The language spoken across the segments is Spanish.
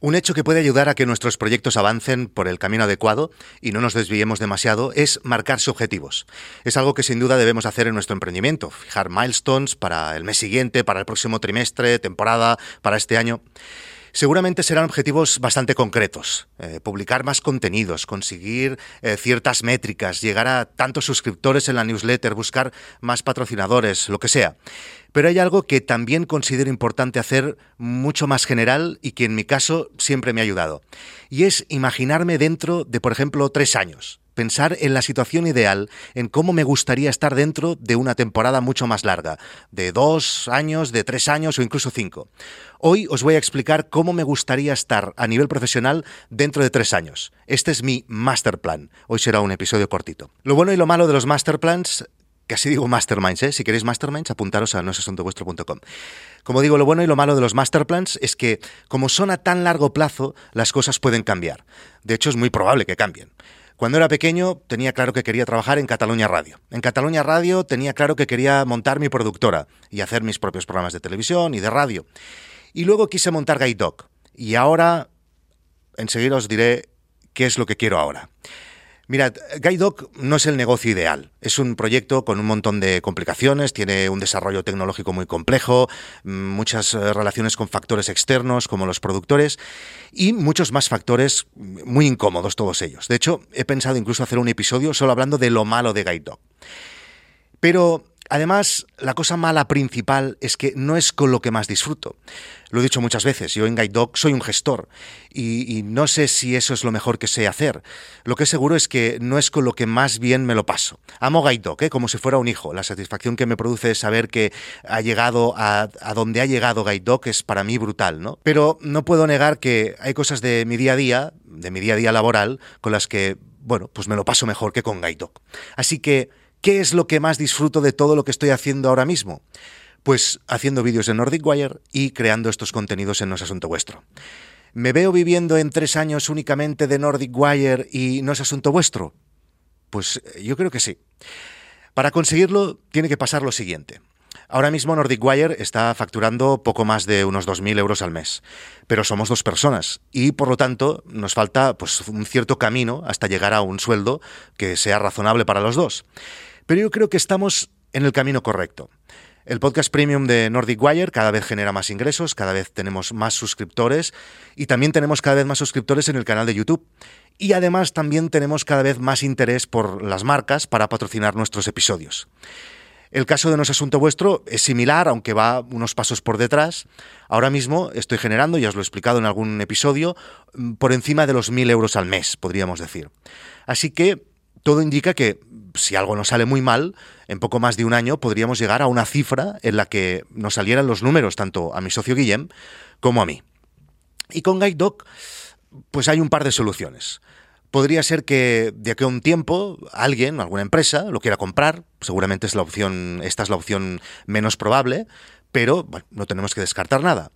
Un hecho que puede ayudar a que nuestros proyectos avancen por el camino adecuado y no nos desviemos demasiado es marcarse objetivos. Es algo que sin duda debemos hacer en nuestro emprendimiento, fijar milestones para el mes siguiente, para el próximo trimestre, temporada, para este año. Seguramente serán objetivos bastante concretos. Eh, publicar más contenidos, conseguir eh, ciertas métricas, llegar a tantos suscriptores en la newsletter, buscar más patrocinadores, lo que sea. Pero hay algo que también considero importante hacer mucho más general y que en mi caso siempre me ha ayudado. Y es imaginarme dentro de, por ejemplo, tres años pensar en la situación ideal, en cómo me gustaría estar dentro de una temporada mucho más larga, de dos años, de tres años o incluso cinco. Hoy os voy a explicar cómo me gustaría estar a nivel profesional dentro de tres años. Este es mi master plan. Hoy será un episodio cortito. Lo bueno y lo malo de los master plans Casi digo masterminds, ¿eh? Si queréis masterminds, apuntaros a noesasuntovuestro.com. Como digo, lo bueno y lo malo de los masterplans es que, como son a tan largo plazo, las cosas pueden cambiar. De hecho, es muy probable que cambien. Cuando era pequeño tenía claro que quería trabajar en Cataluña Radio. En Cataluña Radio tenía claro que quería montar mi productora y hacer mis propios programas de televisión y de radio. Y luego quise montar Guide Dog. Y ahora, enseguida os diré qué es lo que quiero ahora. Mirad, GuideDoc no es el negocio ideal. Es un proyecto con un montón de complicaciones, tiene un desarrollo tecnológico muy complejo, muchas eh, relaciones con factores externos como los productores y muchos más factores muy incómodos todos ellos. De hecho, he pensado incluso hacer un episodio solo hablando de lo malo de GuideDoc. Pero Además, la cosa mala principal es que no es con lo que más disfruto. Lo he dicho muchas veces, yo en Guide Dog soy un gestor y, no sé si eso es lo mejor que sé hacer. Lo que es seguro es que no es con lo que más bien me lo paso. Amo Guide Dog, ¿eh? como si fuera un hijo. La satisfacción que me produce saber que ha llegado a, a donde ha llegado Guide Dog es para mí brutal, ¿no? Pero no puedo negar que hay cosas de mi día a día, de mi día a día laboral, con las que, bueno, pues me lo paso mejor que con Guide Dog. Así que ¿Qué es lo que más disfruto de todo lo que estoy haciendo ahora mismo? Pues haciendo vídeos en Nordic Wire y creando estos contenidos en No es Asunto Vuestro. ¿Me veo viviendo en tres años únicamente de Nordic Wire y No es Asunto Vuestro? Pues eh, yo creo que sí. Para conseguirlo tiene que pasar lo siguiente. Ahora mismo Nordic Wire está facturando poco más de unos 2.000 euros al mes, pero somos dos personas y por lo tanto nos falta pues, un cierto camino hasta llegar a un sueldo que sea razonable para los dos. Pero yo creo que estamos en el camino correcto. El podcast premium de Nordic Wire cada vez genera más ingresos, cada vez tenemos más suscriptores y también tenemos cada vez más suscriptores en el canal de YouTube. Y además también tenemos cada vez más interés por las marcas para patrocinar nuestros episodios. El caso de No es Asunto Vuestro es similar, aunque va unos pasos por detrás. Ahora mismo estoy generando, ya os lo he explicado en algún episodio, por encima de los 1.000 euros al mes, podríamos decir. Así que todo indica que si algo nos sale muy mal, en poco más de un año podríamos llegar a una cifra en la que nos salieran los números tanto a mi socio Guillem como a mí. Y con Guide Dog, pues hay un par de soluciones. Podría ser que de aquí a un tiempo alguien, alguna empresa, lo quiera comprar. Seguramente es la opción, esta es la opción menos probable, pero no tenemos que descartar nada.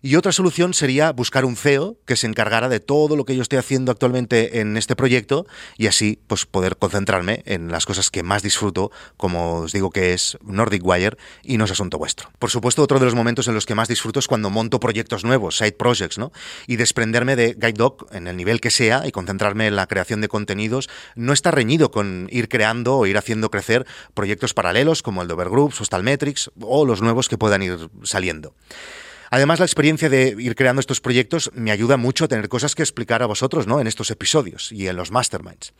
Y otra solución sería buscar un CEO que se encargara de todo lo que yo estoy haciendo actualmente en este proyecto y así pues poder concentrarme en las cosas que más disfruto, como os digo que es Nordic Wire y no es asunto vuestro. Por supuesto, otro de los momentos en los que más disfruto es cuando monto proyectos nuevos, side projects, ¿no? Y desprenderme de Guide Dog en el nivel que sea y concentrarme en la creación de contenidos no está reñido con ir creando o ir haciendo crecer proyectos paralelos como el de Overgroups o Stalmetrics o los nuevos que puedan ir saliendo. Además, la experiencia de ir creando estos proyectos me ayuda mucho a tener cosas que explicar a vosotros ¿no? en estos episodios y en los masterminds.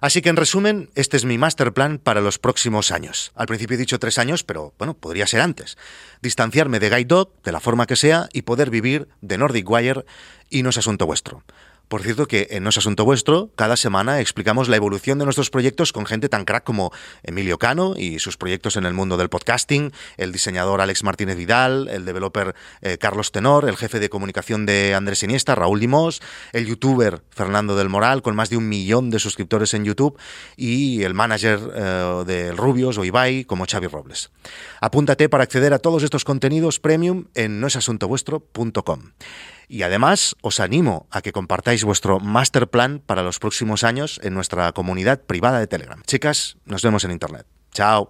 Así que en resumen, este es mi master plan para los próximos años. Al principio he dicho tres años, pero bueno, podría ser antes. Distanciarme de Guide Dog, de la forma que sea, y poder vivir de Nordic Wire y no es asunto vuestro. Por cierto que en No es Asunto Vuestro, cada semana explicamos la evolución de nuestros proyectos con gente tan crack como Emilio Cano y sus proyectos en el mundo del podcasting, el diseñador Alex Martínez Vidal, el developer eh, Carlos Tenor, el jefe de comunicación de Andrés Iniesta, Raúl Limos, el youtuber Fernando del Moral, con más de un millón de suscriptores en YouTube, y el manager eh, de Rubios o Ibai, como Xavi Robles. Apúntate para acceder a todos estos contenidos premium en noesasuntovuestro.com. Y además os animo a que compartáis vuestro master plan para los próximos años en nuestra comunidad privada de Telegram. Chicas, nos vemos en Internet. Chao.